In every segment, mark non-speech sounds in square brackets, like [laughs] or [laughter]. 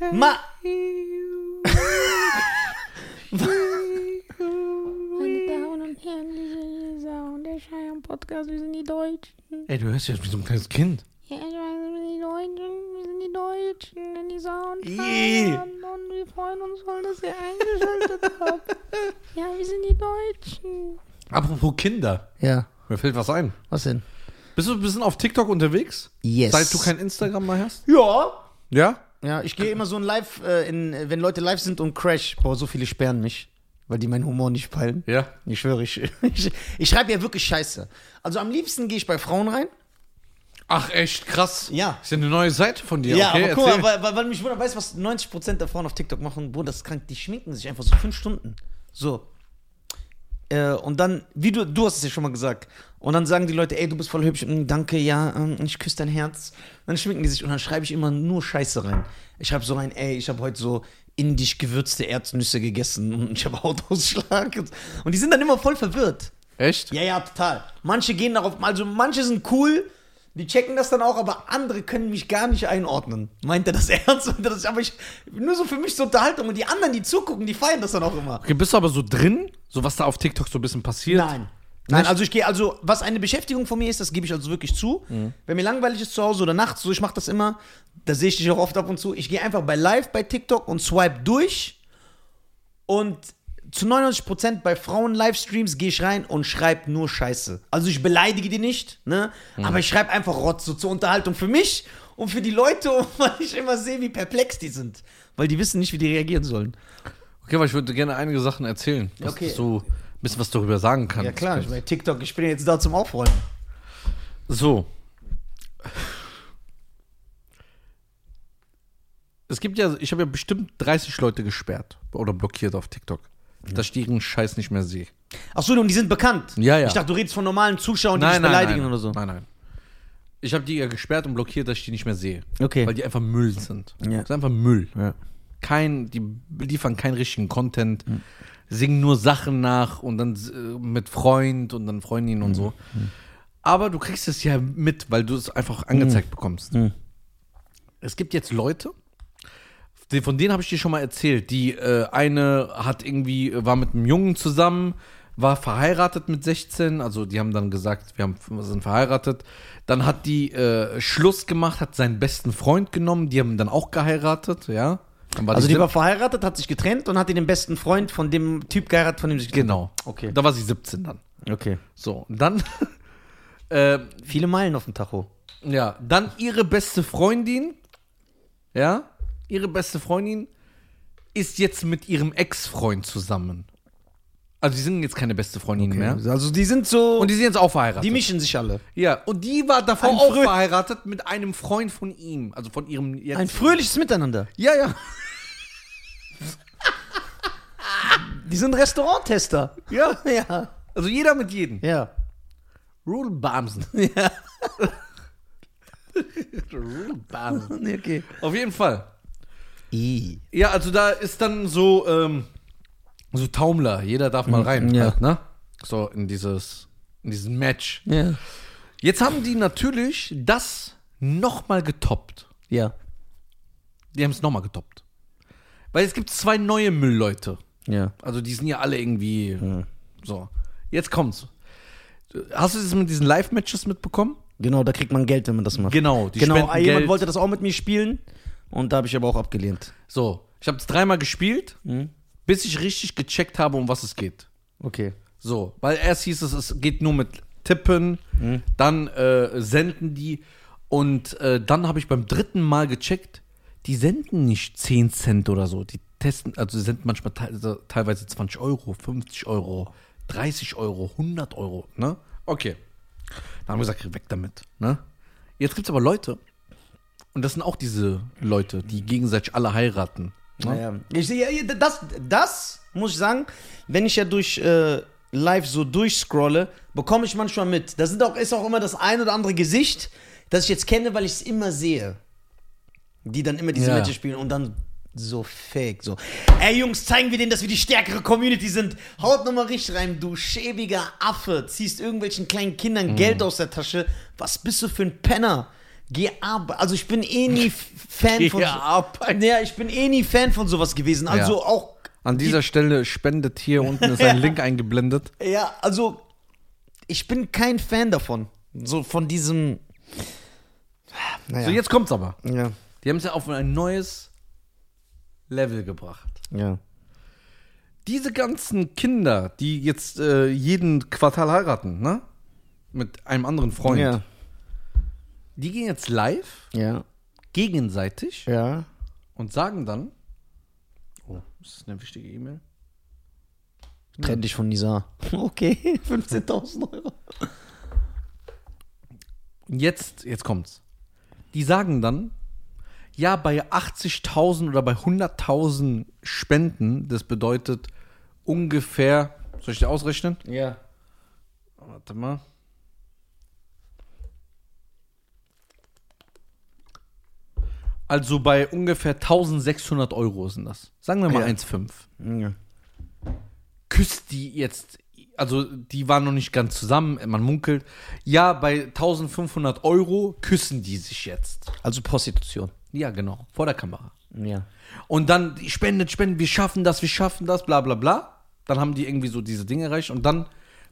Ma Meine Damen und Herren, diese Sound, der Scheiern Podcast, wir sind die Deutschen. Ey, du hörst ja wie so ein kleines Kind. Ja, ich weiß, wir sind die Deutschen, wir sind die Deutschen, in die Sound feiern. Und wir freuen uns voll, dass ihr eingeschaltet [laughs] habt. Ja, wir sind die Deutschen. Apropos Kinder. Ja, Mir fällt was ein. was denn? Bist du ein bisschen auf TikTok unterwegs? Yes. Seit du kein Instagram mehr hast? Ja. Ja? Ja, ich gehe immer so ein Live, äh, in, wenn Leute live sind und Crash. Boah, so viele sperren mich, weil die meinen Humor nicht peilen. Ja. Ich schwöre, ich, [laughs] ich, ich schreibe ja wirklich Scheiße. Also am liebsten gehe ich bei Frauen rein. Ach, echt krass. Ja. Ist ja eine neue Seite von dir. Ja, okay, aber guck mal, weil, weil, weil mich wundert, weißt du, was 90% der Frauen auf TikTok machen? Boah, das ist krank, die schminken sich einfach so fünf Stunden. So. Äh, und dann, wie du, du hast es ja schon mal gesagt. Und dann sagen die Leute, ey, du bist voll hübsch, mm, danke, ja, ähm, ich küsse dein Herz. Dann schminken die sich und dann schreibe ich immer nur Scheiße rein. Ich schreibe so rein, ey, ich habe heute so indisch gewürzte Erdnüsse gegessen [laughs] und ich habe Hautausschlag. Und die sind dann immer voll verwirrt. Echt? Ja, ja, total. Manche gehen darauf, also manche sind cool, die checken das dann auch, aber andere können mich gar nicht einordnen. Meint er das [laughs] ernst? Er das, aber ich, nur so für mich zur Unterhaltung. Und die anderen, die zugucken, die feiern das dann auch immer. Okay, bist du aber so drin? So was da auf TikTok so ein bisschen passiert? Nein. Nein, also ich gehe, also was eine Beschäftigung von mir ist, das gebe ich also wirklich zu. Wenn mir langweilig ist zu Hause oder nachts, so ich mache das immer, da sehe ich dich auch oft ab und zu. Ich gehe einfach bei Live bei TikTok und swipe durch und zu 99% bei Frauen-Livestreams gehe ich rein und schreibe nur Scheiße. Also ich beleidige die nicht, ne? Aber ich schreibe einfach Rotz so zur Unterhaltung für mich und für die Leute, [laughs] weil ich immer sehe, wie perplex die sind. Weil die wissen nicht, wie die reagieren sollen. Okay, weil ich würde gerne einige Sachen erzählen, was Okay. du ein bisschen was darüber sagen kannst. Ja klar, ich bei TikTok, ich bin jetzt da zum Aufräumen. So. Es gibt ja, ich habe ja bestimmt 30 Leute gesperrt oder blockiert auf TikTok, dass ich ihren Scheiß nicht mehr sehe. Ach so, und die sind bekannt. Ja, ja. Ich dachte, du redest von normalen Zuschauern, die dich beleidigen oder so. Nein, nein. Ich habe die ja gesperrt und blockiert, dass ich die nicht mehr sehe. Okay. Weil die einfach Müll sind. Ja. Das ist einfach Müll. Ja. Kein, die liefern keinen richtigen Content, singen nur Sachen nach und dann äh, mit Freund und dann Freundin und so. Aber du kriegst es ja mit, weil du es einfach angezeigt bekommst. Es gibt jetzt Leute, von denen habe ich dir schon mal erzählt. Die äh, eine hat irgendwie, war mit einem Jungen zusammen, war verheiratet mit 16, also die haben dann gesagt, wir, haben, sind verheiratet. Dann hat die äh, Schluss gemacht, hat seinen besten Freund genommen, die haben dann auch geheiratet, ja. Also die war verheiratet, hat sich getrennt und hat den besten Freund von dem Typ geheiratet, von dem sie sich getrennt Genau. Okay. Da war sie 17 dann. Okay. So, und dann, [laughs] äh, Viele Meilen auf dem Tacho. ja, dann ihre beste Freundin, ja, ihre beste Freundin ist jetzt mit ihrem Ex-Freund zusammen. Also die sind jetzt keine beste Freundin mehr. Also die sind so. Und die sind jetzt auch verheiratet. die mischen sich alle. ja, und die war davor Ein auch frö- verheiratet mit einem Freund von ihm, also von ihrem jetzt. Ein fröhliches Miteinander. ja, ja. Die sind Restauranttester. Ja. [laughs] Ja. Also jeder mit jedem. Ja. Rule Bamsen. [laughs] Ja. Rule Bamsen. [laughs] Okay. Auf jeden Fall. I. Ja, also da ist dann so, ähm, so Taumler. Jeder darf mal rein. ja. Halt, ne? So in dieses, in diesen Match. Ja. Jetzt haben die natürlich das nochmal getoppt. Ja. Die haben es nochmal getoppt. Weil es gibt zwei neue Müllleute. Ja. Also die sind ja alle irgendwie so. Jetzt kommt's. Hast du das mit diesen Live-Matches mitbekommen? Genau, da kriegt man Geld, wenn man das macht. Genau, die genau, jemand Geld. wollte das auch mit mir spielen und da habe ich aber auch abgelehnt. So, ich habe es dreimal gespielt, bis ich richtig gecheckt habe, um was es geht. Okay. So, weil erst hieß es, es geht nur mit Tippen, dann äh, senden die und äh, dann habe ich beim dritten Mal gecheckt, die senden nicht 10 Cent oder so, die testen, also die senden manchmal te teilweise 20 Euro, 50 Euro, 30 Euro, 100 Euro, ne? Okay. Dann haben wir gesagt, weg damit, ne? Jetzt gibt es aber Leute, und das sind auch diese Leute, die gegenseitig alle heiraten. Ne? Naja. Ich ja, das, das muss ich sagen, wenn ich ja durch äh, live so durchscrolle, bekomme ich manchmal mit. Da sind auch, ist auch immer das ein oder andere Gesicht, das ich jetzt kenne, weil ich es immer sehe. Die dann immer diese Ja. Matches spielen und dann so fake, so. Ey Jungs, zeigen wir denen, dass wir die stärkere Community sind. Haut nochmal richtig rein, du schäbiger Affe. Ziehst irgendwelchen kleinen Kindern Geld aus der Tasche. Was bist du für ein Penner? Ab. Also ich bin eh nie [laughs] Fan von. Geh arbeiten. Ja, ich bin eh nie Fan von sowas gewesen. Also Ja. auch. An dieser Stelle spendet hier unten ist ein [laughs] Link eingeblendet. Ja, also ich bin kein Fan davon. So von diesem. Naja. So, jetzt kommt's aber. Ja. Die haben es ja auf ein neues Level gebracht. Ja. Diese ganzen Kinder, die jetzt äh, jeden Quartal heiraten, ne? Mit einem anderen Freund, Ja. Die gehen jetzt live, Ja. gegenseitig Ja. und sagen dann: Oh, ist das eine wichtige E-Mail? Trenn dich von Nisa. [laughs] Okay, [laughs] 15.000 Euro. Und jetzt, jetzt kommt's. Die sagen dann, ja, bei 80.000 oder bei 100.000 Spenden, das bedeutet ungefähr, soll ich dir ausrechnen? Ja. Warte mal. Also bei ungefähr 1600 Euro sind das. Sagen wir mal Ja. 1,5. ja. Küsst die jetzt, also die waren noch nicht ganz zusammen, man munkelt. Ja, bei 1500 Euro küssen die sich jetzt. Also Prostitution. Ja, genau, vor der Kamera. Ja. Und dann spendet, spendet, wir schaffen das, wir schaffen das, bla bla bla. Dann haben die irgendwie so diese Dinge erreicht und dann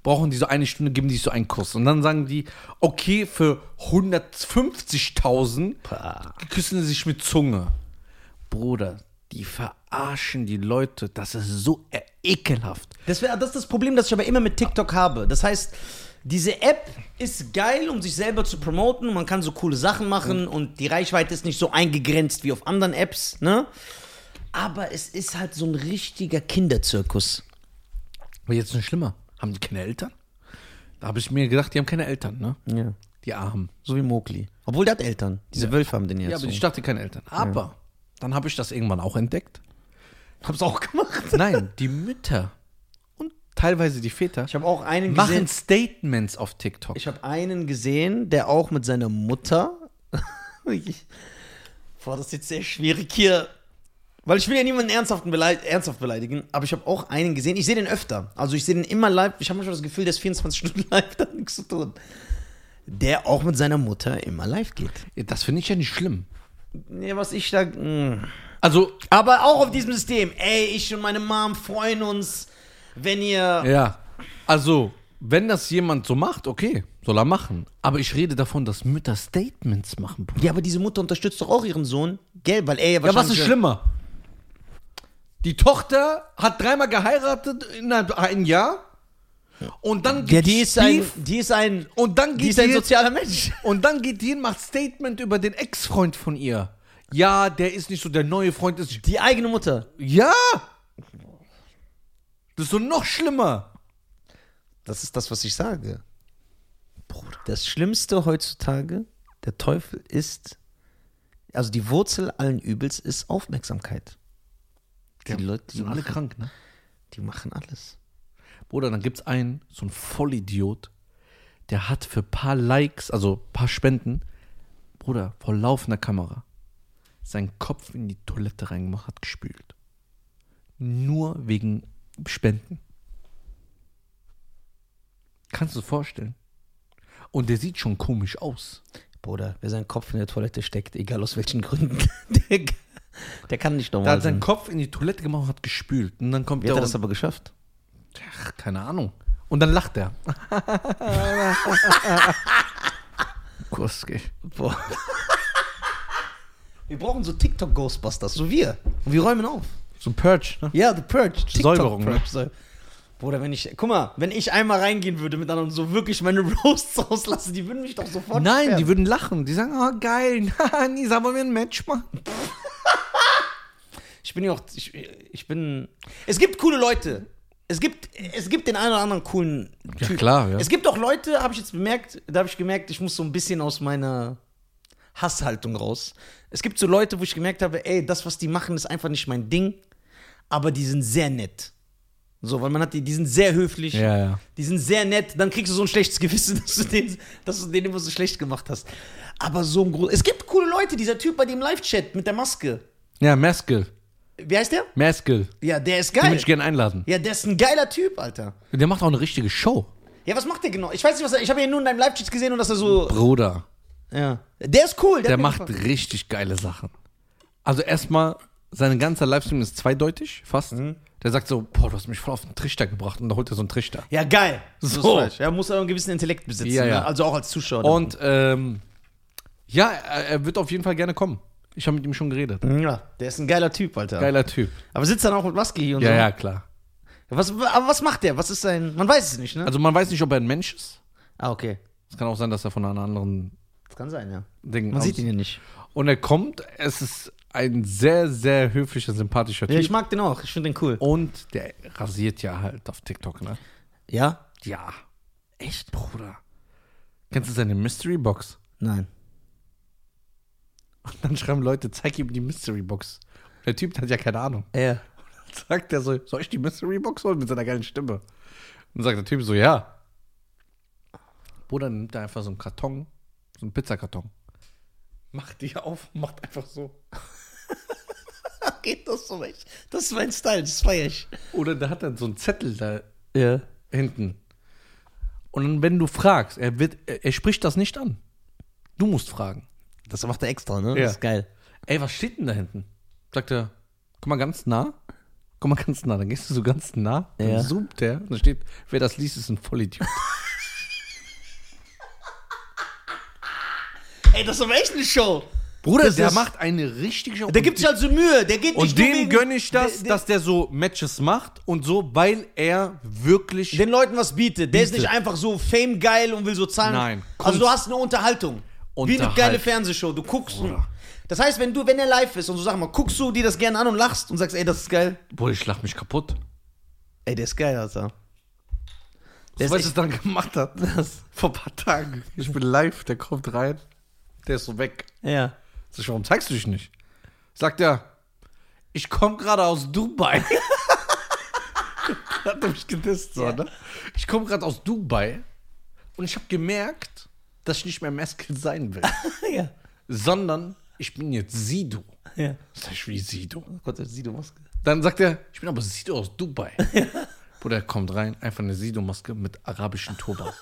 brauchen die so eine Stunde, geben die so einen Kuss. Und dann sagen die, okay, für 150.000 küssen sie sich mit Zunge. Bruder, die verarschen die Leute, das ist so ekelhaft. Das, wär, das ist das Problem, das ich aber immer mit TikTok habe. Das heißt, diese App ist geil, um sich selber zu promoten. Man kann so coole Sachen machen und die Reichweite ist nicht so eingegrenzt wie auf anderen Apps, ne? Aber es ist halt so ein richtiger Kinderzirkus. Aber jetzt noch schlimmer. Haben die keine Eltern? Da habe ich mir gedacht, die haben keine Eltern, ne? Ja. Die Armen. So wie Mowgli. Obwohl der hat Eltern. Diese Wölfe haben den jetzt. Ja, aber ich dachte keine Eltern. Aber dann habe ich das irgendwann auch entdeckt. hab's auch gemacht. [laughs] Nein, die Mütter und teilweise die Väter Ich habe auch einen machen gesehen. Statements auf TikTok. Ich habe einen gesehen, der auch mit seiner Mutter. [laughs] Boah, das ist jetzt sehr schwierig hier. Weil ich will ja niemanden ernsthaft, beleid ernsthaft beleidigen, aber ich habe auch einen gesehen. Ich sehe den öfter. Also ich sehe den immer live. Ich habe manchmal das Gefühl, der ist 24 [laughs] Stunden live, da hat nichts zu tun. Der auch mit seiner Mutter immer live geht. Ja, das finde ich ja nicht schlimm. Nee, was ich da. mh. Also, Aber auch auf diesem System. Ey, ich und meine Mom freuen uns, wenn ihr. ja. Also, wenn das jemand so macht, okay, soll er machen. Aber ich rede davon, dass Mütter Statements machen. Bruder. Ja, aber diese Mutter unterstützt doch auch ihren Sohn. Gell, weil er ja Ja, was wahrscheinlich. ist schlimmer? Die Tochter hat dreimal geheiratet innerhalb ein Jahr. Und dann Ja, gibt's die ist ein. Beef. Die ist ein. Und dann Die geht ist ein die- sozialer Mensch. [laughs] Und dann geht die und macht Statement über den Ex-Freund von ihr. Ja, der ist nicht so, der neue Freund ist. Die eigene Mutter. Ja! Das ist so noch schlimmer. Das ist das, was ich sage. Bruder. Das Schlimmste heutzutage, der Teufel ist, also die Wurzel allen Übels ist Aufmerksamkeit. Die Leute, Die sind alle krank, ne? die machen alles. Bruder, dann gibt's einen, so ein Vollidiot, der hat für paar Likes, also paar Spenden, Bruder, vor laufender Kamera, seinen Kopf in die Toilette reingemacht, hat gespült. Nur wegen Spenden. Kannst du dir vorstellen? Und der sieht schon komisch aus. Bruder, wer seinen Kopf in der Toilette steckt, egal aus welchen Gründen, [laughs] der, der kann nicht Der normal hat seinen sein. Kopf in die Toilette gemacht und hat gespült. Und dann kommt Wie hat der er das und- aber geschafft? Ach, keine Ahnung. Und dann lacht er. [laughs] Kurski. Boah. Wir brauchen so TikTok-Ghostbusters, so wir. Und wir räumen auf. So ein Purge, ne? Ja, The Purge. Säuberung, ne? Purge. Säu- Bruder, wenn ich, guck mal, wenn ich einmal reingehen würde mit anderen und so wirklich meine [laughs] Roasts rauslassen, die würden mich doch sofort Nein, sperren. die würden lachen. Die sagen, oh geil, [laughs] Nisa, wollen wir ein Match machen? Ich bin ja auch, ich, ich bin, es gibt coole Leute. Es gibt, es gibt den einen oder anderen coolen Ja, Typ. klar, ja. Es gibt auch Leute, habe ich jetzt bemerkt, da habe ich gemerkt, ich muss so ein bisschen aus meiner Hasshaltung raus. Es gibt so Leute, wo ich gemerkt habe, ey, das, was die machen, ist einfach nicht mein Ding, aber die sind sehr nett. So, weil man hat die, die sind sehr höflich, Ja, ja. die sind sehr nett, dann kriegst du so ein schlechtes Gewissen, [laughs] dass du den, dass du den immer so schlecht gemacht hast. Aber so ein Gro Es gibt coole Leute, dieser Typ bei dem Live-Chat mit der Maske. Ja, Maskell. Wie heißt der? Maskell. Ja, der ist Den geil. würde ich gerne einladen. Ja, der ist ein geiler Typ, Alter. Der macht auch eine richtige Show. Ja, was macht der genau? Ich weiß nicht, was er. Ich habe ihn nur in deinem Live-Chat gesehen und dass er so. Bruder. Ja. Der ist cool. Der mir macht richtig geile Sachen. Also erstmal, sein ganzer Livestream ist zweideutig, fast. Mhm. Der sagt so, boah, du hast mich voll auf den Trichter gebracht und da holt er so einen Trichter. Ja, geil. So. Er muss aber einen gewissen Intellekt besitzen. Ja, ja. Ne? Also auch als Zuschauer. Und ähm, ja, er, er wird auf jeden Fall gerne kommen. Ich habe mit ihm schon geredet. ja, der ist ein geiler Typ, Alter. Geiler Typ. Aber sitzt dann auch mit Maske hier und Ja, so. ja, klar. Was, aber was macht der? Was ist sein. Man weiß es nicht, ne? Also man weiß nicht, ob er ein Mensch ist. ah, okay. Es kann auch sein, dass er von einer anderen Das kann sein, ja. Ding Man aus- sieht ihn ja nicht. Und er kommt, es ist ein sehr, sehr höflicher, sympathischer Ja, Typ. ich mag den auch. Ich finde den cool. und der rasiert ja halt auf TikTok, ne? Ja? Ja. Echt? Bruder. Kennst du seine Mystery Box? Nein. Und dann schreiben Leute, zeig ihm die Mystery Box. Und der Typ hat ja keine Ahnung. Ja. Dann sagt er so, soll ich die Mystery Box holen mit seiner geilen Stimme? Und dann sagt der Typ so, ja. Bruder, nimmt er einfach so einen Karton, so einen Pizzakarton. Macht die auf und macht einfach so. [laughs] Geht das so echt? Das ist mein Style, das feier ich. Oder da hat er so einen Zettel da Ja. hinten. Und dann, wenn du fragst, er, wird, er, er spricht das nicht an. Du musst fragen. Das macht er extra, ne? Ja. Das ist geil. Ey, was steht denn da hinten? Sagt er, komm mal ganz nah. Komm mal ganz nah. Dann gehst du so ganz nah. Dann Ja. zoomt er. Und da steht, wer das liest, ist ein Vollidiot. [laughs] Ey, das ist aber echt eine Show. Bruder, Das der ist- macht eine richtige Show. Der gibt sich also Mühe. Der geht und dem gönne ich das, der, der, dass der so Matches macht und so, weil er wirklich. den Leuten was bietet. Der ist Bietet. nicht einfach so fame geil und will so zahlen. Nein. Also du Kunst. hast eine Unterhaltung. Wie eine geile Fernsehshow. Du guckst. Bruder. Das heißt, wenn du, wenn er live ist und so sag mal, guckst du dir das gerne an und lachst und sagst, ey, das ist geil. Bruder, ich lach mich kaputt. Ey, der ist geil, Alter. Der Das, was es dann gemacht hat. [laughs] Vor ein paar Tagen. Ich bin live, der kommt rein. Der ist so weg. Ja. Sag ich, warum zeigst du dich nicht? Sagt er, ich komme gerade aus Dubai. [laughs] Hat er mich gedisst, so, Ja. ne? Ich komme gerade aus Dubai und ich habe gemerkt, dass ich nicht mehr Meskel sein will, [laughs] ja. sondern ich bin jetzt Sido. Ja. Sag ich, wie Sido? Gott, Sido Maske. Dann sagt er, ich bin aber Sido aus Dubai. [laughs] Bruder, er kommt rein, einfach eine Sido-Maske mit arabischen Turban. [laughs]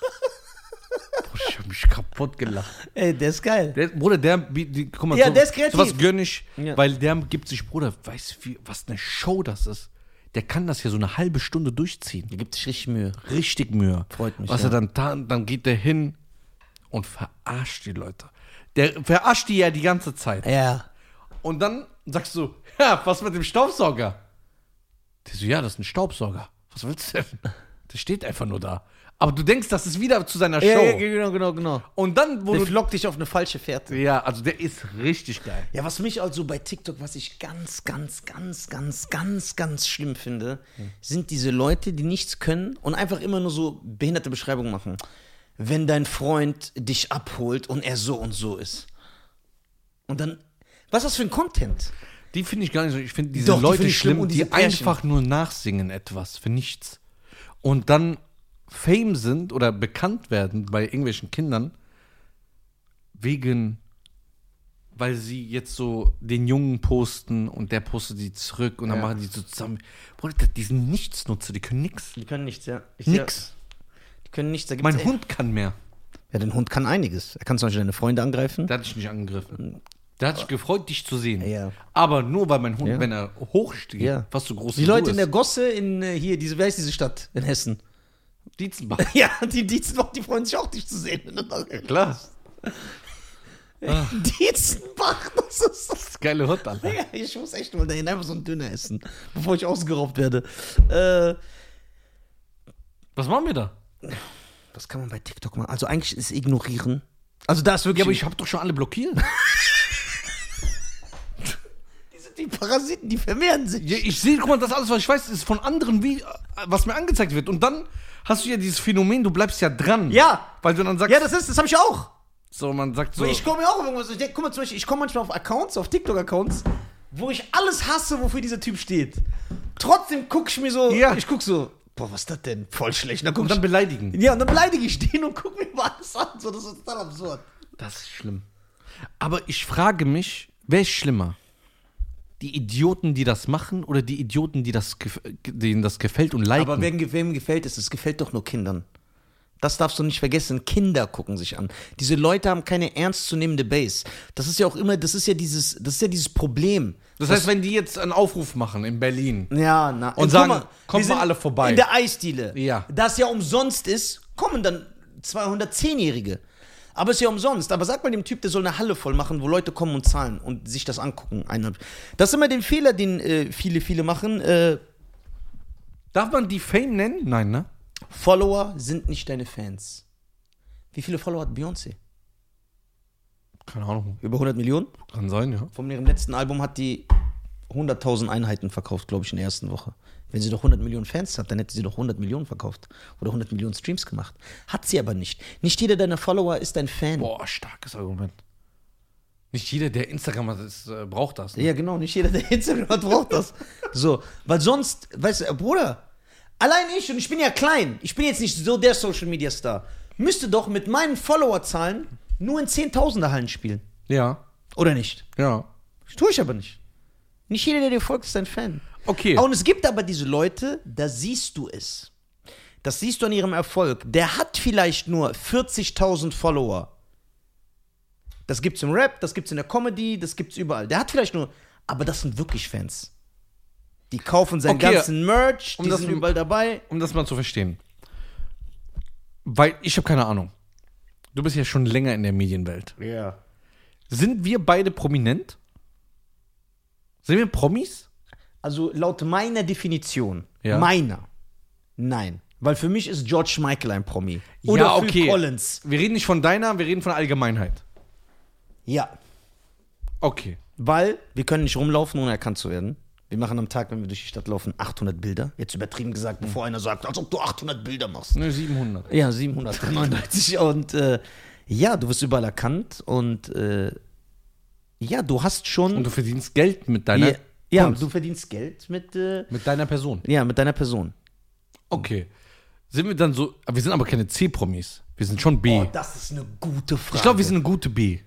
Bruder, ich habe mich kaputt gelacht. Ey, der ist geil. Der, Bruder, der, die, guck mal, Ja, so, der ist kreativ. sowas gönn ich, Ja. weil der gibt sich, Bruder, weißt du, was eine Show das ist? Der kann das ja so eine halbe Stunde durchziehen. Der gibt sich richtig Mühe. Richtig Mühe. Freut mich, Was ja. er dann tat, dann geht der hin und verarscht die Leute. Der verarscht die ja die ganze Zeit. Ja. Und dann sagst du, ja, was mit dem Staubsauger? Der so, ja, das ist ein Staubsauger. Was willst du denn? Der steht einfach nur da. Aber du denkst, das ist wieder zu seiner Show. Ja, ja, genau, genau, genau. Und dann, wo Der du. flockt dich auf eine falsche Fährte. Ja, also der ist richtig geil. Ja, was mich also bei TikTok, was ich ganz, ganz, ganz, ganz, ganz, ganz schlimm finde, sind diese Leute, die nichts können und einfach immer nur so behinderte Beschreibungen machen. Wenn dein Freund dich abholt und er so und so ist. Und dann, was ist das für ein Content? Die finde ich gar nicht so. Ich finde diese Doch, die Leute finde ich schlimm schlimm, und die Pärchen. einfach nur nachsingen etwas für nichts. Und dann Fame sind oder bekannt werden bei irgendwelchen Kindern wegen, weil sie jetzt so den Jungen posten und der postet die zurück und dann Ja. machen die so zusammen. Bruder, die sind Nichtsnutzer, die können nix. Die können nichts, ja. Ich Nix. Die können nichts. Da Mein Hund kann mehr. Ja, dein Hund kann einiges. Er kann zum Beispiel deine Freunde angreifen. Der hat dich nicht angegriffen. Der hat sich gefreut, dich zu sehen. Ja. Aber nur weil mein Hund, Ja. wenn er hochsteht, Ja. was so groß Die wie Leute in der ist, Gosse in äh, hier, diese, wer ist diese Stadt? In Hessen. Dietzenbach. [laughs] Ja, die Dietzenbach, die freuen sich auch, dich zu sehen. [laughs] Da Klar. Dietzenbach, [laughs] das ist Das ist geile Hut, Alter. Ja, ich muss echt mal dahin einfach so ein Döner essen, bevor ich ausgeraubt werde. Äh, Was machen wir da? Was kann man bei TikTok machen? Also eigentlich ist ignorieren. Also da ist wirklich. Ja, aber ich habe doch schon alle blockiert. [laughs] die, sind die Parasiten, die vermehren sich. Ja, ich sehe, guck mal, das alles, was ich weiß, ist von anderen, wie, was mir angezeigt wird. Und dann hast du ja dieses Phänomen, du bleibst ja dran. Ja. Weil du dann sagst, Ja, das ist, das habe ich auch. so, man sagt so. Ich komme mir auch irgendwas. Ich denk, guck mal, zum Beispiel, ich komme manchmal auf Accounts, auf TikTok-Accounts, wo ich alles hasse, wofür dieser Typ steht. Trotzdem gucke ich mir so, Ja. ich gucke so, boah, was ist das denn? Voll schlecht. Dann und dann beleidigen. ja, und dann beleidige ich den und gucke mir mal alles an. So, das ist total absurd. Das ist schlimm. Aber ich frage mich, wer ist schlimmer? Die Idioten, die das machen, oder die Idioten, die das, denen das gefällt und liken? Aber wem, wem gefällt es? Es gefällt doch nur Kindern. Das darfst du nicht vergessen. Kinder gucken sich an. Diese Leute haben keine ernstzunehmende Base. Das ist ja auch immer, das ist ja dieses, das ist ja dieses Problem. Das heißt, wenn die jetzt einen Aufruf machen in Berlin, Ja, na. Und guck sagen, mal, kommt mal alle vorbei. In der Eisdiele. Ja. Das ja umsonst ist, kommen dann 210-Jährige. Aber ist ja umsonst. Aber sag mal dem Typ, der soll eine Halle voll machen, wo Leute kommen und zahlen und sich das angucken. Das ist immer den Fehler, den äh, viele, viele machen. Äh, darf man die Fame nennen? Nein, ne? Follower sind nicht deine Fans. Wie viele Follower hat Beyoncé? Keine Ahnung. Über 100 Millionen? Kann sein, ja. Von ihrem letzten Album hat die 100.000 Einheiten verkauft, glaube ich, in der ersten Woche. Wenn sie doch 100 Millionen Fans hat, dann hätte sie doch 100 Millionen verkauft oder 100 Millionen Streams gemacht. Hat sie aber nicht. Nicht jeder deiner Follower ist ein Fan. Boah, starkes Argument. Nicht jeder, der Instagram hat, ist, äh, braucht das. Ne? Ja, genau, nicht jeder, der Instagram hat, braucht das. [laughs] So, weil sonst, weißt du, äh, Bruder, allein ich, und ich bin ja klein, ich bin jetzt nicht so der Social Media Star, müsste doch mit meinen Followerzahlen nur in Zehntausender Hallen spielen. Ja, Oder nicht? ja. Das tue ich aber nicht. Nicht jeder, der dir folgt, ist ein Fan. Okay. Und es gibt aber diese Leute, da siehst du es. Das siehst du an ihrem Erfolg. Der hat vielleicht nur 40.000 Follower. Das gibt's im Rap, das gibt's in der Comedy, das gibt's überall. Der hat vielleicht nur, aber das sind wirklich Fans. Die kaufen seinen Okay, ganzen Merch, um die das sind überall dabei. um das mal zu verstehen. Weil ich habe keine Ahnung. Du bist ja schon länger in der Medienwelt. Ja. Sind wir beide prominent? Sind wir Promis? Also laut meiner Definition, Ja. meiner, nein. Weil für mich ist George Michael ein Promi. Ja, Oder Phil okay. Collins. Wir reden nicht von deiner, wir reden von der Allgemeinheit. Ja. Okay. Weil wir können nicht rumlaufen, ohne erkannt zu werden. Wir machen am Tag, wenn wir durch die Stadt laufen, 800 Bilder. Jetzt übertrieben gesagt, bevor einer sagt, als ob du 800 Bilder machst. Ne, 700. Ja, 799. [laughs] und äh, ja, du wirst überall erkannt und äh, ja, du hast schon. Und du verdienst Geld mit deiner, ja, ja, du verdienst Geld mit, äh, mit deiner Person. ja, mit deiner Person. Okay. Sind wir dann so, aber wir sind aber keine C-Promis. Wir sind schon B. Oh, das ist eine gute Frage. ich glaube, wir sind eine gute B.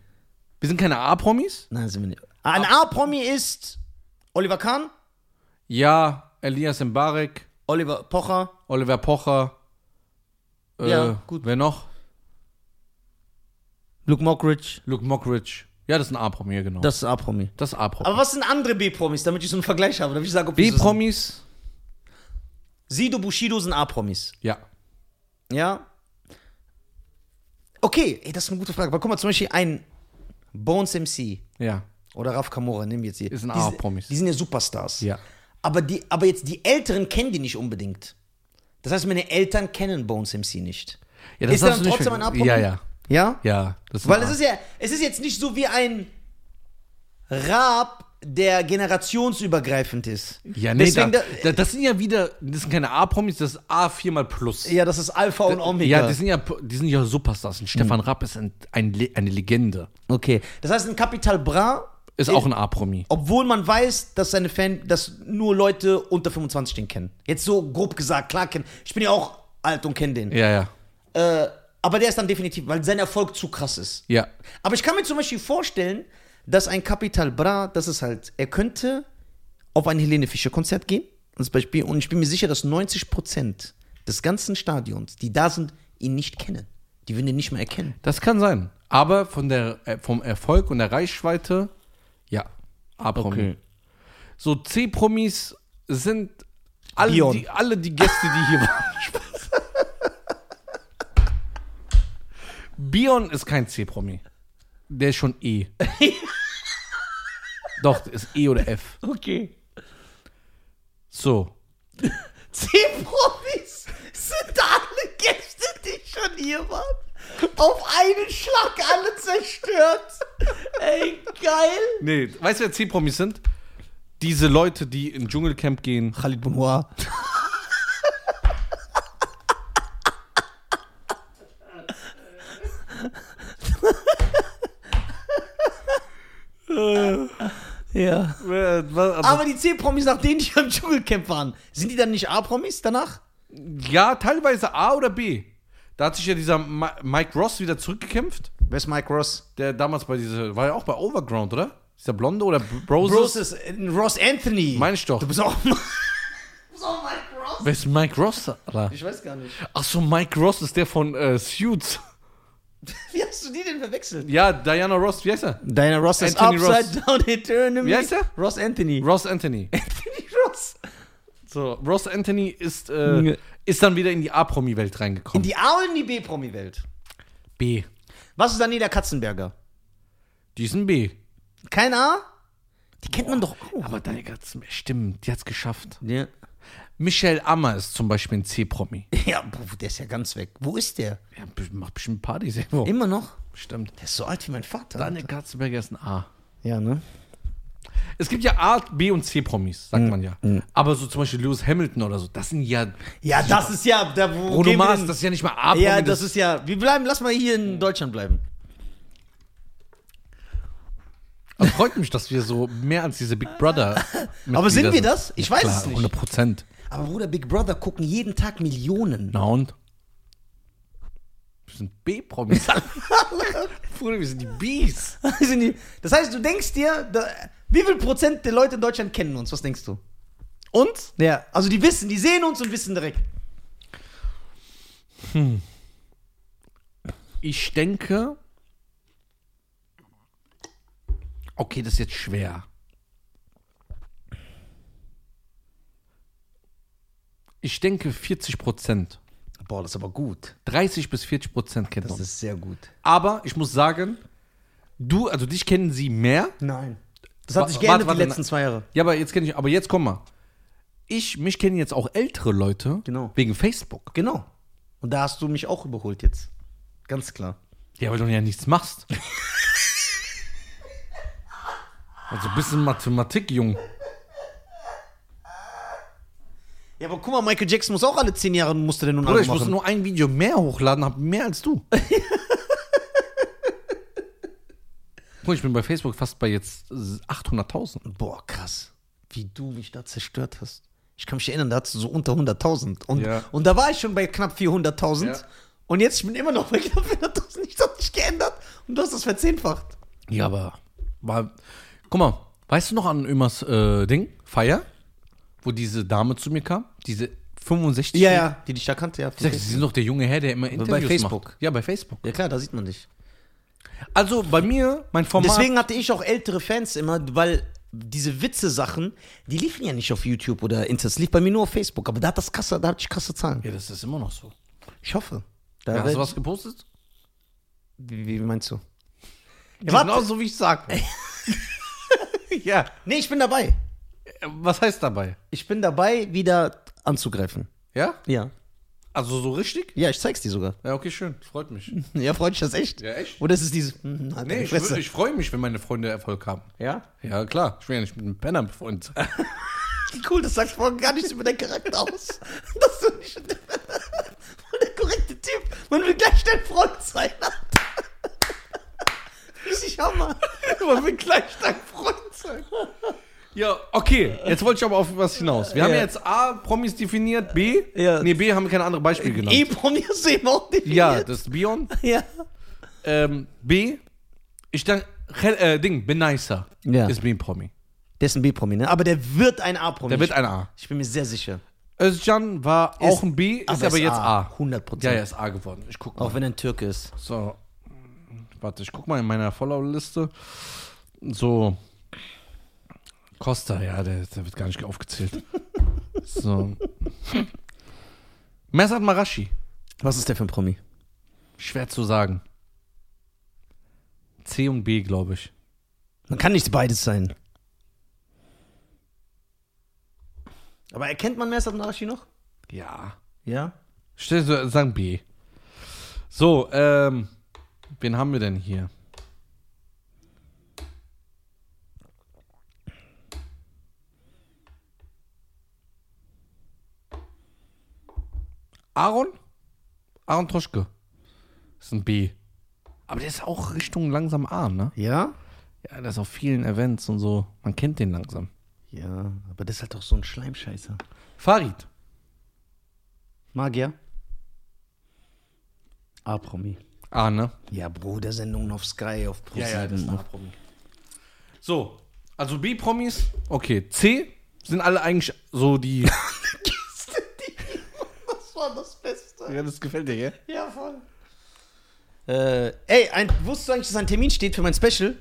Wir sind keine A-Promis? Nein, sind wir nicht. Ein A-Promi ist Oliver Kahn, Ja, Elias Mbarek, Oliver Pocher. Oliver Pocher. Äh, Ja, gut. Wer noch? Luke Mockridge. Luke Mockridge. Ja, das ist ein A-Promi, genau. Das ist A-Promi. Das ist A-Promi. Aber was sind andere B-Promis, damit ich so einen Vergleich habe, damit ich sage, ob die so sind? B-Promis? Sido Bushido sind A-Promis. Ja. Ja. Okay, ey, das ist eine gute Frage. Aber guck mal, zum Beispiel ein Bones MC Ja. oder Raf Kamora, nehmen wir jetzt hier. Ist ein Die sind- A-Promis. Die sind ja Superstars. Ja. Aber, die, aber jetzt die Älteren kennen die nicht unbedingt. Das heißt, meine Eltern kennen Bones MC nicht. ja Ist er darfst dann trotzdem ein A-Promi? Ja, ja. Ja? Ja. Das Weil es ist ja, es ist jetzt nicht so wie ein Raab, der generationsübergreifend ist. Ja, nee, Deswegen da, da- da, das sind ja wieder, das sind keine A-Promis, das ist A viermal plus. Ja, das ist Alpha und Omega. Ja, die sind ja, die sind ja Superstars. Und Hm. Stefan Rapp ist ein, ein, eine Legende. okay. Das heißt, ein Capital Bra Ist auch ein A-Promi. Obwohl man weiß, dass seine Fan, dass nur Leute unter 25 den kennen. Jetzt so grob gesagt, klar kennen. Ich bin ja auch alt und kenne den. Ja, ja. Äh, aber der ist dann definitiv, weil sein Erfolg zu krass ist. Ja. Aber ich kann mir zum Beispiel vorstellen, dass ein Capital Bra, das ist halt, er könnte auf ein Helene Fischer Konzert gehen. Als Beispiel, und ich bin mir sicher, dass 90% des ganzen Stadions, die da sind, ihn nicht kennen. Die würden ihn nicht mehr erkennen. Das kann sein. Aber von der, äh, vom Erfolg und der Reichweite, ja, A-Promi. Okay. So C-Promis sind alle Bion. die, alle die Gäste, die hier waren. [laughs] Bion ist kein C-Promi. Der ist schon E. [laughs] Doch, ist E oder F. Okay. So. [laughs] Zehn Profis sind alle Gäste, die schon hier waren. Auf einen Schlag alle zerstört. Ey, geil. Nee, weißt du, wer C-Promis sind? Diese Leute, die in Dschungelcamp gehen. Khalid Benoit. ja. Aber die 10 Promis, nach denen die am Dschungelcamp waren, sind die dann nicht A-Promis danach? ja, teilweise A oder B. Da hat sich ja dieser Ma Mike Ross wieder zurückgekämpft. Wer ist Mike Ross? Der damals bei dieser, war ja auch bei Overground, oder? Ist der Blonde oder Broses? Bros ist äh, Ross Anthony. Meine ich doch. Du bist auch. du [laughs] bist auch Mike Ross. Wer ist Mike Ross? Oder? Ich weiß gar nicht. Ach so, Mike Ross ist der von äh, Suits. [laughs] Wie hast du die denn verwechselt? Ja, Diana Ross, wie heißt er? Diana Ross ist Anthony Upside Down Eternally. Wie heißt der? Ross Anthony. Ross Anthony. [laughs] So, Ross Anthony ist, äh, ist dann wieder in die A-Promi-Welt In reingekommen. die A und in die B-Promi-Welt. B. Was ist Daniela Katzenberger? Die ist ein B. Kein A? Die kennt man doch auch. Aber da hat's, stimmt, die hat's geschafft. Ja. Michelle Ammer ist zum Beispiel ein C-Promi. [laughs] Ja, boah, der ist ja ganz weg. Wo ist der? Ja, macht bestimmt Partys irgendwo. Immer noch? Stimmt. Der ist so alt wie mein Vater. Daniel Katzenberger ist ein A. Ja, ne? Es gibt ja A, B und C-Promis, sagt man ja. Aber so zum Beispiel Lewis Hamilton oder so, das sind ja. Ja, das ist ja, da wo Bruno gehen wir Mars, denn- das ist ja nicht mal A-Promi. Ja, das ist ja. Wir bleiben, lass mal hier in Deutschland bleiben. Also freut mich, dass wir so mehr als diese Big Brother. [laughs] Aber sind wir das? Ich weiß Klar, es nicht. 100 Prozent. Aber Bruder, Big Brother gucken jeden Tag Millionen. Na und? Wir sind B-Promis. [laughs] Bruder, wir sind die Bs. Sind die- Das heißt, du denkst dir, da, wie viel Prozent der Leute in Deutschland kennen uns? Was denkst du? Und? Ja, also die wissen, die sehen uns und wissen direkt. Ich denke. Okay, das ist jetzt schwer. Ich denke 40 Prozent. Boah, das ist aber gut. 30 bis 40 Prozent kennt Das uns. ist sehr gut. Aber ich muss sagen, du, also dich kennen sie mehr. Nein. Das hat sich geändert warte, die letzten zwei Jahre. Ja, aber jetzt kenne ich, aber jetzt komm mal. Ich, mich kennen jetzt auch ältere Leute. Genau. Wegen Facebook. Genau. Und da hast du mich auch überholt jetzt. Ganz klar. Ja, weil du ja nichts machst. [laughs] also ein bisschen Mathematik, Jung. Ja, aber guck mal, Michael Jackson muss auch alle zehn Jahre musste der nun Bruder, ich muss machen. nur ein Video mehr hochladen, hab mehr als du. [laughs] Bruder, ich bin bei Facebook fast bei jetzt 800.000. Boah, krass. Wie du mich da zerstört hast. Ich kann mich erinnern, da hattest du so unter 100.000. Und, Ja. und da war ich schon bei knapp 400.000. Ja. Und jetzt ich bin immer noch bei knapp 400.000. Nichts hat sich geändert. Und du hast das verzehnfacht. Ja, aber war, guck mal, weißt du noch an Ömers äh, Ding, Feier, wo diese Dame zu mir kam? Diese 65? Ja, ja, die dich da kannte, ja. Ich sag, Sie sind doch der junge Herr, der immer Interviews Facebook. macht. Ja, bei Facebook. Ja, klar, da sieht man dich. Also bei mir, mein Format. Deswegen hatte ich auch ältere Fans immer, weil diese Witze-Sachen, die liefen ja nicht auf YouTube oder Insta. Das lief bei mir nur auf Facebook. Aber da hat das krasse, da hatte ich krasse Zahlen. ja, das ist immer noch so. Ich hoffe. Da Ja, hast du was gepostet? wie, wie meinst du? Ja, genau so, wie ich sag. [laughs] ja. Nee, ich bin dabei. Was heißt dabei? Ich bin dabei, wieder anzugreifen. Ja? Ja. Also so richtig? Ja, ich zeig's dir sogar. Ja, okay, schön. Freut mich. [laughs] Ja, freut dich das echt? Ja, echt? Oder ist es dieses. hm, halt Nee, ich, wür- ich freue mich, wenn meine Freunde Erfolg haben. ja? Ja, klar. Ich will ja nicht mit einem Penner befreundet sein. [laughs] [laughs] Cool, das sagt vorhin gar nichts über deinen Charakter aus. Dass du nicht der korrekte Typ. Man will gleich dein Freund sein. Richtig Hammer. Man will gleich dein Freund sein. Ja, okay. Jetzt wollte ich aber auf was hinaus. Wir haben Ja. ja jetzt A, Promis definiert, B. Ja. Nee, B haben wir keine andere Beispiele genannt. E-Promi hast du eben auch definiert. ja, das ist Bion. Ja. Ähm, B, ich denke, äh, Ding, Benicer Ja. ist B-Promi. Der ist ein B-Promi, ne? Aber der wird ein A-Promi. Der wird ein A. Ich bin mir sehr sicher. Özcan war auch ein B, ist aber, jetzt A. 100 Prozent. Ja, er ist A geworden. Ich guck mal. Auch wenn er ein Türke ist. So, warte, ich guck mal in meiner Follow-Liste. So, Costa, ja, der, der wird gar nicht aufgezählt. [laughs] so. Mesat Marashi, Was ist der für ein Promi? schwer zu sagen. C und B, glaube ich. Man kann nicht beides sein. Aber erkennt man Mersat Narashi noch? Ja. Ja. Stell sagen B. So, ähm, wen haben wir denn hier? Aaron? Aaron Troschke. Ist ein B. Aber der ist auch Richtung langsam A, ne? Ja? Ja, der ist auf vielen Events und so. Man kennt den langsam. Ja, aber das ist halt doch so ein Schleimscheißer. Farid. Magier? A-Promi. A, ne? Ja, Bruder, Sendungen auf Sky, auf ProSieben. A-Promi. So, also B-Promis, okay. C sind alle eigentlich so die. [laughs] war das Beste. Ja, das gefällt dir, ja? Ja, voll. Äh, ey, ein, wusstest du eigentlich, dass ein Termin steht für mein Special?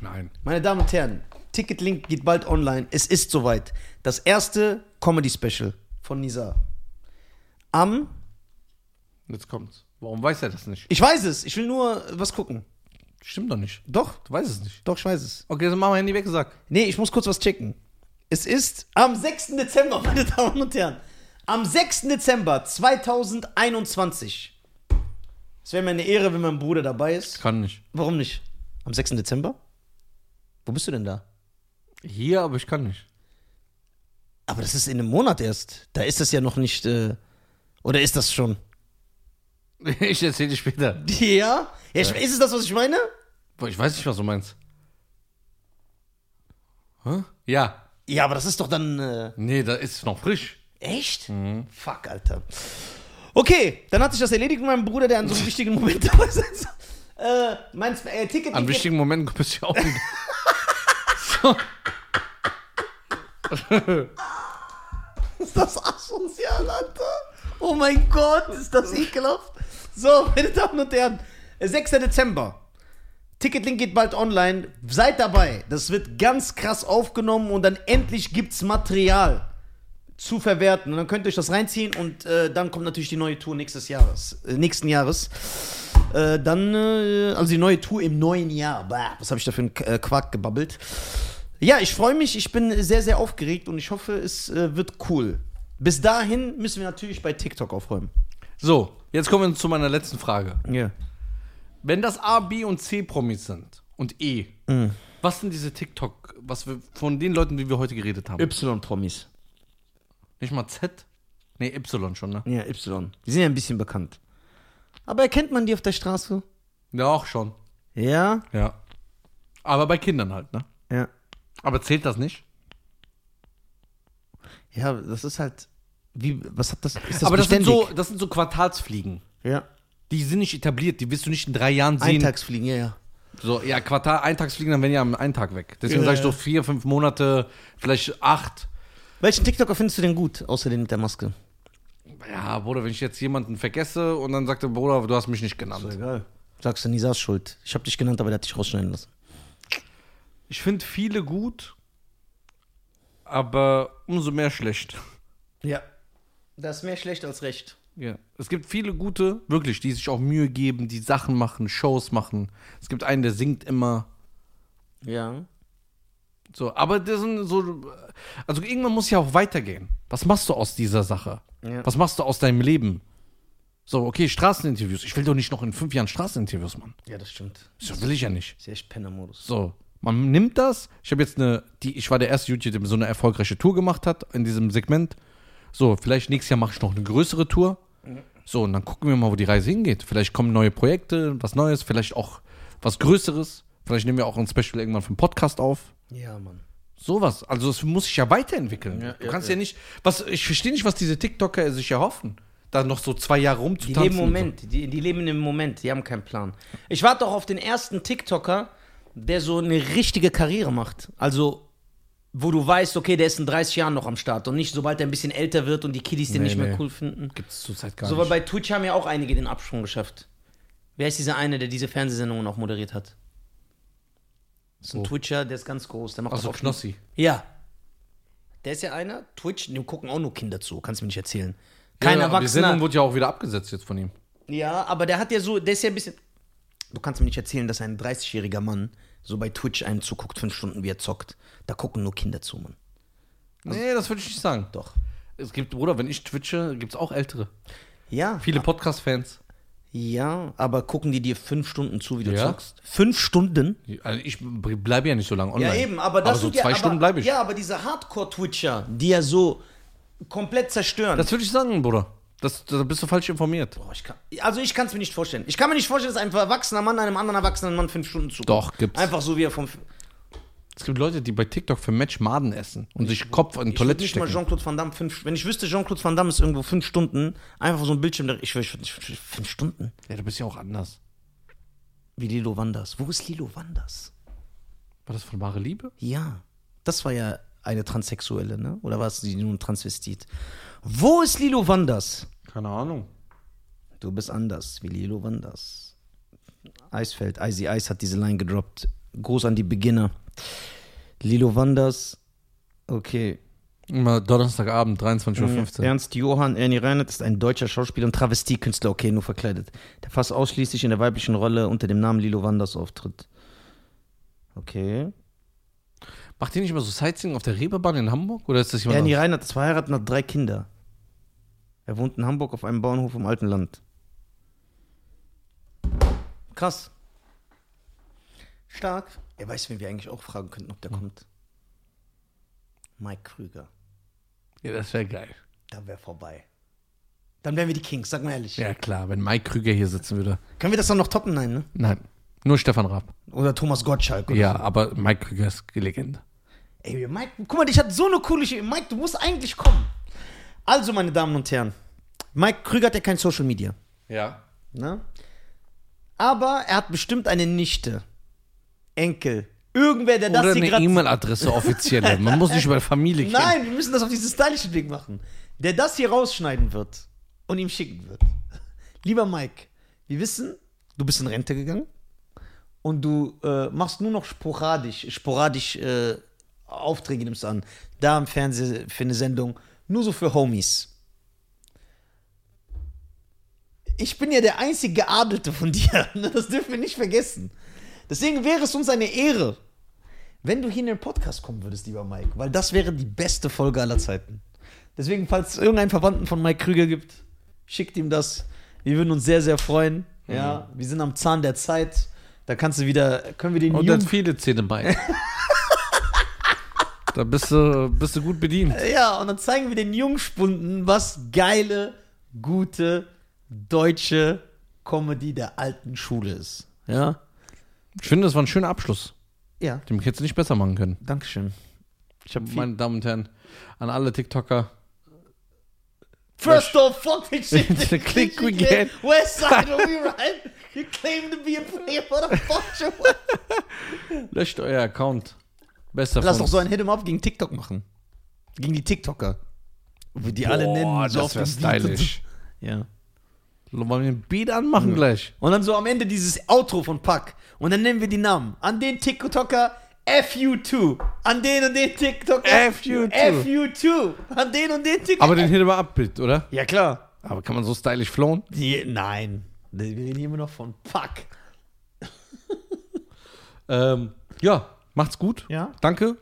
Nein. Meine Damen und Herren, Ticketlink geht bald online. Es ist soweit. Das erste Comedy-Special von Nisa. Am, Jetzt kommt's. Warum weiß er das nicht? ich weiß es, ich will nur was gucken. Stimmt doch nicht. Doch, Du weißt es nicht. doch, ich weiß es. Okay, dann machen wir Handy weg, sag. Nee, ich muss kurz was checken. Es ist am 6. Dezember, [laughs] meine Damen und Herren. Am 6. Dezember 2021. Es wäre mir eine Ehre, wenn mein Bruder dabei ist. Kann nicht. Warum nicht? Am 6. Dezember? Wo bist du denn da? Hier, aber ich kann nicht. Aber das ist in einem Monat erst. Da ist das ja noch nicht. Äh, oder ist das schon? [laughs] Ich erzähle dir später. Ja? ja ist es das, was ich meine? Boah, ich weiß nicht, was du meinst. Hä? Ja. Ja, aber das ist doch dann. Äh, Nee, da ist noch frisch. Echt? Fuck, Alter. Okay, dann hat sich das erledigt mit meinem Bruder, der an so einem wichtigen Moment [laughs] dabei ist. Äh, mein äh, Ticket. An wichtigen Momenten bist du ja auch nicht. so. [laughs] Ist das asozial, Alter? Oh mein Gott, ist das ekelhaft. So, meine Damen und Herren, 6. Dezember. Ticketlink geht bald online. Seid dabei. Das wird ganz krass aufgenommen und dann endlich gibt's Material zu verwerten. Und dann könnt ihr euch das reinziehen und äh, dann kommt natürlich die neue Tour nächstes Jahres, äh, nächsten Jahres. Äh, dann, äh, also die neue Tour im neuen Jahr. Bah, was habe ich da für einen äh, Quark gebabbelt? Ja, ich freue mich. Ich bin sehr, sehr aufgeregt und ich hoffe, es äh, wird cool. Bis dahin müssen wir natürlich bei TikTok aufräumen. So, jetzt kommen wir zu meiner letzten Frage. Ja. Wenn das A, B und C Promis sind und E, was sind diese TikTok, was wir von den Leuten, die wir heute geredet haben? Y-Promis. Nicht mal Z? Nee, Y schon, ne? Ja, Y. Die sind ja ein bisschen bekannt. Aber erkennt man die auf der Straße? Ja, auch schon. Ja. Ja. Aber bei Kindern halt, ne? Ja. Aber zählt das nicht? Ja, das ist halt. Wie, was hat das? Das Aber das sind, so, das sind so Quartalsfliegen. Ja. Die sind nicht etabliert, die wirst du nicht in drei Jahren sehen. Eintagsfliegen, ja, ja. So, ja, Quartal, Eintagsfliegen, dann werden ja am einen Tag weg. Deswegen Ja, sage ich so vier, fünf Monate, vielleicht acht. Welchen TikToker findest du denn gut, außer den mit der Maske? Ja, Bruder, wenn ich jetzt jemanden vergesse und dann sagt der Bruder, du hast mich nicht genannt. egal. Sagst du, Nisas schuld. Ich hab dich genannt, aber der hat dich rausschneiden lassen. Ich finde viele gut, aber umso mehr schlecht. Ja. Das ist mehr schlecht als recht. Ja. Es gibt viele gute, wirklich, die sich auch Mühe geben, die Sachen machen, Shows machen. Es gibt einen, der singt immer. Ja. So, aber das sind so. Also irgendwann muss ja auch weitergehen. Was machst du aus dieser Sache? Ja. Was machst du aus deinem Leben? So, okay, Straßeninterviews. Ich will doch nicht noch in fünf Jahren Straßeninterviews machen. Ja, das stimmt. Das will ich ja nicht. Ist echt Pennermodus. So, man nimmt das. Ich habe jetzt eine, die, ich war der erste YouTuber, der so eine erfolgreiche Tour gemacht hat in diesem Segment. So, vielleicht nächstes Jahr mache ich noch eine größere Tour. So, und dann gucken wir mal, wo die Reise hingeht. Vielleicht kommen neue Projekte, was Neues, vielleicht auch was Größeres. Vielleicht nehmen wir auch ein Special irgendwann für einen Podcast auf. Ja, Mann. Sowas. Also es muss sich ja weiterentwickeln. Ja, du ja, kannst ja. ja, nicht. Was, ich verstehe nicht, was diese TikToker sich erhoffen. Da noch so zwei Jahre Die rumzutanzen. leben im Moment. Die, die leben im Moment. Die haben keinen Plan. Ich warte auch auf den ersten TikToker, der so eine richtige Karriere macht. Also, wo du weißt, okay, der ist in 30 Jahren noch am Start und nicht, sobald er ein bisschen älter wird und die Kiddies den Nee, nicht mehr nee. cool finden. Gibt es zurzeit gar So, weil nicht. bei Twitch haben ja auch einige den Absprung geschafft. Wer ist dieser eine, der diese Fernsehsendungen auch moderiert hat? Das ist ein Wo? Twitcher, der ist ganz groß. Der macht auch- Knossi. Ja. Der ist ja einer. Twitch, dem gucken auch nur Kinder zu. Kannst du mir nicht erzählen. Kein ja, Die Erwachsener. Sendung wurde ja auch wieder abgesetzt jetzt von ihm. Ja, aber der hat ja so, der ist ja ein bisschen. Du kannst mir nicht erzählen, dass ein 30-jähriger Mann so bei Twitch einen zuguckt, fünf Stunden, wie er zockt. Da gucken nur Kinder zu, Mann. Nee, das würde ich nicht sagen. Doch. Es gibt, Bruder, wenn ich twitche, gibt es auch ältere. Ja. Viele Podcast-Fans. Ja, aber gucken die dir fünf Stunden zu, wie du Ja. zockst? Fünf Stunden? Also ich bleibe ja nicht so lange online. Ja, eben, aber das aber so sind ja, zwei aber, Stunden bleibe ich. Ja, aber diese Hardcore-Twitcher, die ja so komplett zerstören. Das würde ich sagen, Bruder. Das, da bist du falsch informiert. Boah, ich kann, also ich kann es mir nicht vorstellen. Ich kann mir nicht vorstellen, dass ein erwachsener Mann einem anderen erwachsenen Mann fünf Stunden zuguckt. Doch, gibt's. Einfach so wie er vom. Es gibt Leute, die bei TikTok für Match Maden essen und sich Kopf in die Ich Toilette nicht mal stecken. Jean-Claude Van Damme fünf. Wenn ich wüsste, Jean-Claude Van Damme ist irgendwo fünf Stunden, einfach so ein Bildschirm. da- Ich würde ich, würd- fünf Stunden. Ja, du bist ja auch anders. Wie Lilo Wanders. Wo ist Lilo Wanders? War das von wahre Liebe? Ja, das war ja eine Transsexuelle, ne? Oder war es die nur ein Transvestit? Wo ist Lilo Wanders? Keine Ahnung. Du bist anders, wie Lilo Wanders. Eisfeld, Icy Ice hat diese Line gedroppt. Gruß an die Beginner. Lilo Wanders, okay. Immer Donnerstagabend, 23.15 Uhr. Ernst Johann Ernie Reinhardt ist ein deutscher Schauspieler und Travestiekünstler, okay, nur verkleidet, der fast ausschließlich in der weiblichen Rolle unter dem Namen Lilo Wanders auftritt. Okay. Macht ihr nicht immer so Sightseeing auf der Reeperbahn in Hamburg? Oder ist das jemand Ernie anderes? Reinhardt ist verheiratet und hat drei Kinder. Er wohnt in Hamburg auf einem Bauernhof im alten Land. Krass. Stark. Er weiß, wen wir eigentlich auch fragen könnten, ob der kommt. Mike Krüger. Ja, das wäre geil. Da wäre vorbei. Dann wären wir die Kings, sag mal ehrlich. Ja, klar, wenn Mike Krüger hier sitzen würde. Können wir das dann noch toppen? Nein, ne? Nein, nur Stefan Raab. Oder Thomas Gottschalk. Oder Ja, aber Mike Krüger ist die Legende. Ey, Mike, guck mal, ich hatte so eine coole Mike, du musst eigentlich kommen. Also, meine Damen und Herren, Mike Krüger hat ja kein Social Media. Ja. Ne? Aber er hat bestimmt eine Nichte, Enkel, irgendwer, der das Oder hier eine gerade. E-Mail-Adresse offizielle. Man muss nicht über Familie kennen. Nein, wir müssen das auf diesen stylischen Weg machen. Der das hier rausschneiden wird und ihm schicken wird. Lieber Mike, wir wissen, du bist in Rente gegangen und du äh, machst nur noch sporadisch, sporadisch äh, Aufträge nimmst an. Da im Fernsehen für eine Sendung, nur so für Homies. Ich bin ja der einzige Geadelte von dir. [laughs] ne? Das dürfen wir nicht vergessen. Deswegen wäre es uns eine Ehre, wenn du hier in den Podcast kommen würdest, lieber Mike, weil das wäre die beste Folge aller Zeiten. Deswegen, falls es irgendeinen Verwandten von Mike Krüger gibt, schickt ihm das. Wir würden uns sehr, sehr freuen. Ja, wir sind am Zahn der Zeit. Da kannst du wieder, können wir den Und dann Jungen, viele Zähne bei. [laughs] da bist du, bist du gut bedient. ja, und dann zeigen wir den Jungspunden, was geile, gute, deutsche Comedy der alten Schule ist. Ja? Ich finde, das war ein schöner Abschluss. Ja, Den hättest du nicht besser machen können. Dankeschön. Ich habe Meine Damen und Herren, an alle TikToker. First off, fuck this shit. The click we get. West side, are [laughs] we right? You claim to be a player, what the fuck you Löscht euer Account. Bester Lass doch so ein Hit 'em Up gegen TikTok machen. Gegen die TikToker. Wo die alle Boah, nennen, so das auf wär dem Beat und so. stylisch. Ja. Wollen wir ein Beat anmachen gleich? Und dann so am Ende dieses Outro von Pack. Und dann nennen wir die Namen. An den TikToker FU2. An den und den TikToker FU2. FU2. An den und den TikToker. Aber den Hit immer ab, bitte, oder? ja, klar. Aber kann man so stylisch flown? Die, nein. Wir reden hier immer noch von Pack. [laughs] Ähm, ja, macht's gut. Ja. Danke.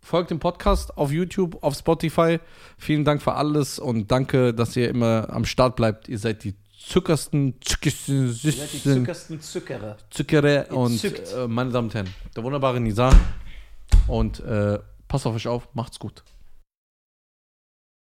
Folgt dem Podcast auf YouTube, auf Spotify. Vielen Dank für alles und danke, dass ihr immer am Start bleibt. Ihr seid die zuckersten, zuckersten, süßesten zuckersten Zuckerer. Zuckere und äh, meine Damen und Herren, der wunderbare Nizar. Und äh, passt auf euch auf, macht's gut.